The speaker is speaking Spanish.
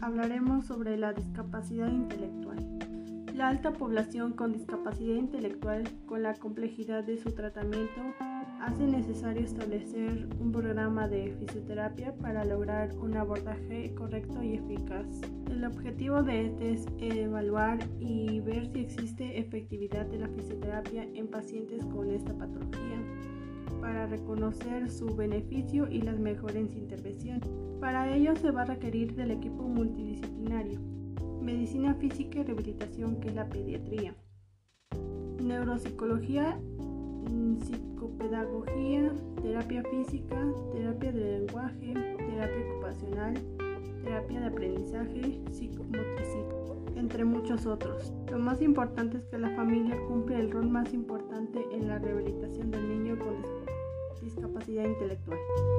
hablaremos sobre la discapacidad intelectual. La alta población con discapacidad intelectual, con la complejidad de su tratamiento, hace necesario establecer un programa de fisioterapia para lograr un abordaje correcto y eficaz. El objetivo de este es evaluar y ver si existe efectividad de la fisioterapia en pacientes con esta patología para reconocer su beneficio y las mejores intervenciones. Para ello se va a requerir del equipo multidisciplinario, medicina física y rehabilitación, que es la pediatría, neuropsicología, mm, psicopedagogía, terapia física, terapia de lenguaje, terapia ocupacional, terapia de aprendizaje, psicomotricidad, entre muchos otros. Lo más importante es que la familia cumple el rol más importante en la rehabilitación del niño intelectual.